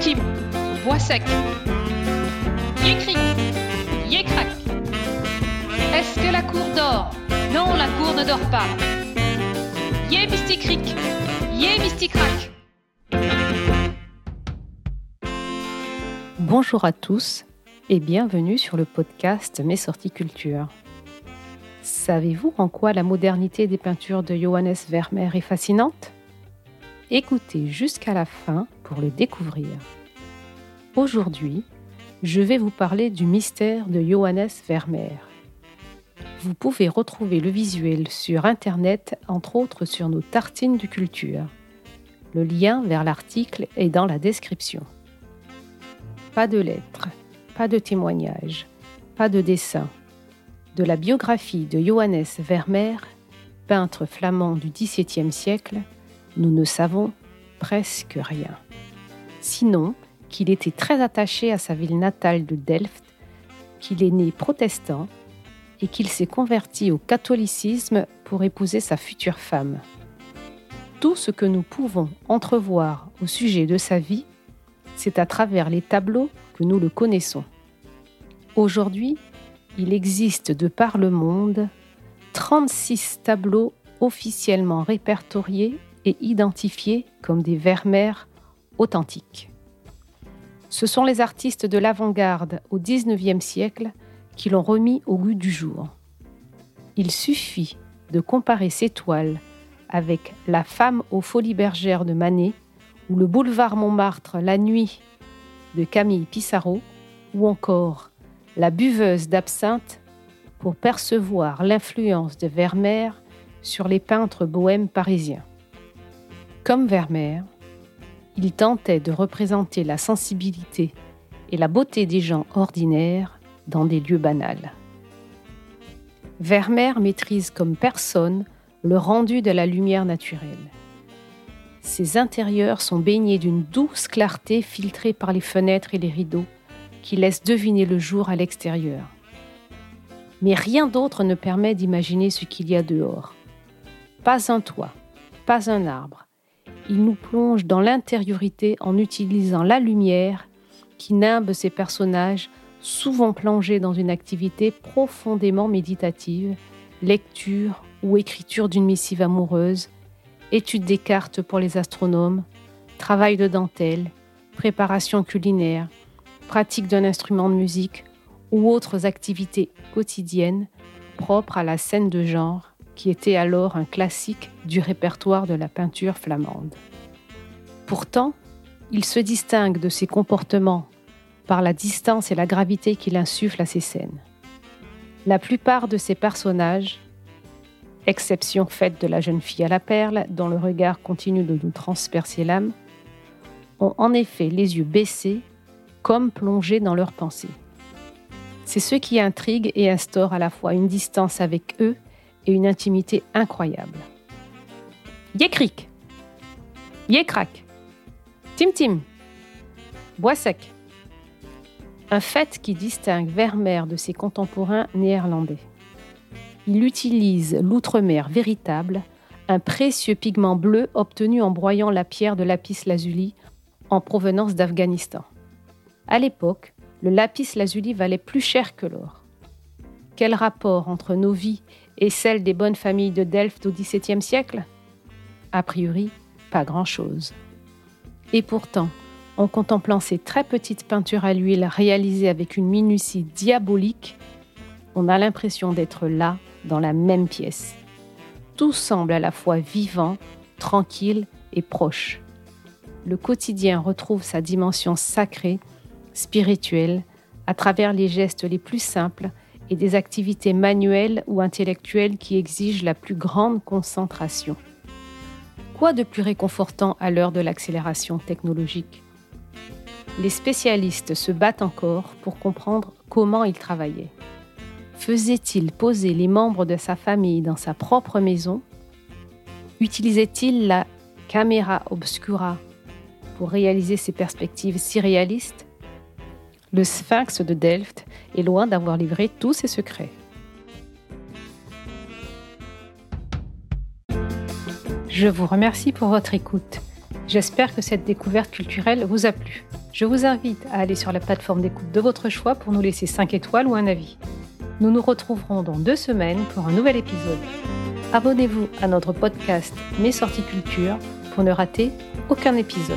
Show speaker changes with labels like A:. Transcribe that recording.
A: Tim, voix sec. Yécri, yécrac. Est-ce que la cour dort? Non, la cour ne dort pas. Yé mysticric, yé mysticrac.
B: Bonjour à tous et bienvenue sur le podcast Mes sorties culture. Savez-vous en quoi la modernité des peintures de Johannes Vermeer est fascinante? Écoutez jusqu'à la fin pour le découvrir. Aujourd'hui, je vais vous parler du mystère de Johannes Vermeer. Vous pouvez retrouver le visuel sur Internet, entre autres sur nos tartines de culture. Le lien vers l'article est dans la description. Pas de lettres, pas de témoignages, pas de dessin. De la biographie de Johannes Vermeer, peintre flamand du XVIIe siècle, nous ne savons presque rien. Sinon, qu'il était très attaché à sa ville natale de Delft, qu'il est né protestant et qu'il s'est converti au catholicisme pour épouser sa future femme. Tout ce que nous pouvons entrevoir au sujet de sa vie, c'est à travers les tableaux que nous le connaissons. Aujourd'hui, il existe de par le monde 36 tableaux officiellement répertoriés identifiés comme des Vermeer authentiques. Ce sont les artistes de l'avant-garde au XIXe siècle qui l'ont remis au goût du jour. Il suffit de comparer ces toiles avec La femme aux folies bergères de Manet ou Le boulevard Montmartre la nuit de Camille Pissarro ou encore La buveuse d'absinthe pour percevoir l'influence de Vermeer sur les peintres bohèmes parisiens. Comme Vermeer, il tentait de représenter la sensibilité et la beauté des gens ordinaires dans des lieux banals. Vermeer maîtrise comme personne le rendu de la lumière naturelle. Ses intérieurs sont baignés d'une douce clarté filtrée par les fenêtres et les rideaux qui laissent deviner le jour à l'extérieur. Mais rien d'autre ne permet d'imaginer ce qu'il y a dehors. Pas un toit, pas un arbre, il nous plonge dans l'intériorité en utilisant la lumière qui nimbe ces personnages souvent plongés dans une activité profondément méditative, lecture ou écriture d'une missive amoureuse, étude des cartes pour les astronomes, travail de dentelle, préparation culinaire, pratique d'un instrument de musique ou autres activités quotidiennes propres à la scène de genre qui était alors un classique du répertoire de la peinture flamande. Pourtant, il se distingue de ses comportements par la distance et la gravité qu'il insuffle à ses scènes. La plupart de ses personnages, exception faite de la jeune fille à la perle, dont le regard continue de nous transpercer l'âme, ont en effet les yeux baissés, comme plongés dans leurs pensées. C'est ce qui intrigue et instaure à la fois une distance avec eux et une intimité incroyable. Yécric, Yécrac, Tim Tim, Bois sec. Un fait qui distingue Vermeer de ses contemporains néerlandais. Il utilise l'outremer véritable, un précieux pigment bleu obtenu en broyant la pierre de lapis lazuli en provenance d'Afghanistan. À l'époque, le lapis lazuli valait plus cher que l'or. Quel rapport entre nos vies et celle des bonnes familles de Delft au XVIIe siècle? A priori, pas grand-chose. Et pourtant, en contemplant ces très petites peintures à l'huile réalisées avec une minutie diabolique, on a l'impression d'être là, dans la même pièce. Tout semble à la fois vivant, tranquille et proche. Le quotidien retrouve sa dimension sacrée, spirituelle, à travers les gestes les plus simples et des activités manuelles ou intellectuelles qui exigent la plus grande concentration. Quoi de plus réconfortant à l'heure de l'accélération technologique? Les spécialistes se battent encore pour comprendre comment il travaillait. Faisait-il poser les membres de sa famille dans sa propre maison? Utilisait-il la caméra obscura pour réaliser ses perspectives si réalistes? Le sphinx de Delft est loin d'avoir livré tous ses secrets. Je vous remercie pour votre écoute. J'espère que cette découverte culturelle vous a plu. Je vous invite à aller sur la plateforme d'écoute de votre choix pour nous laisser 5 étoiles ou un avis. Nous nous retrouverons dans deux semaines pour un nouvel épisode. Abonnez-vous à notre podcast Mes sorties culture pour ne rater aucun épisode.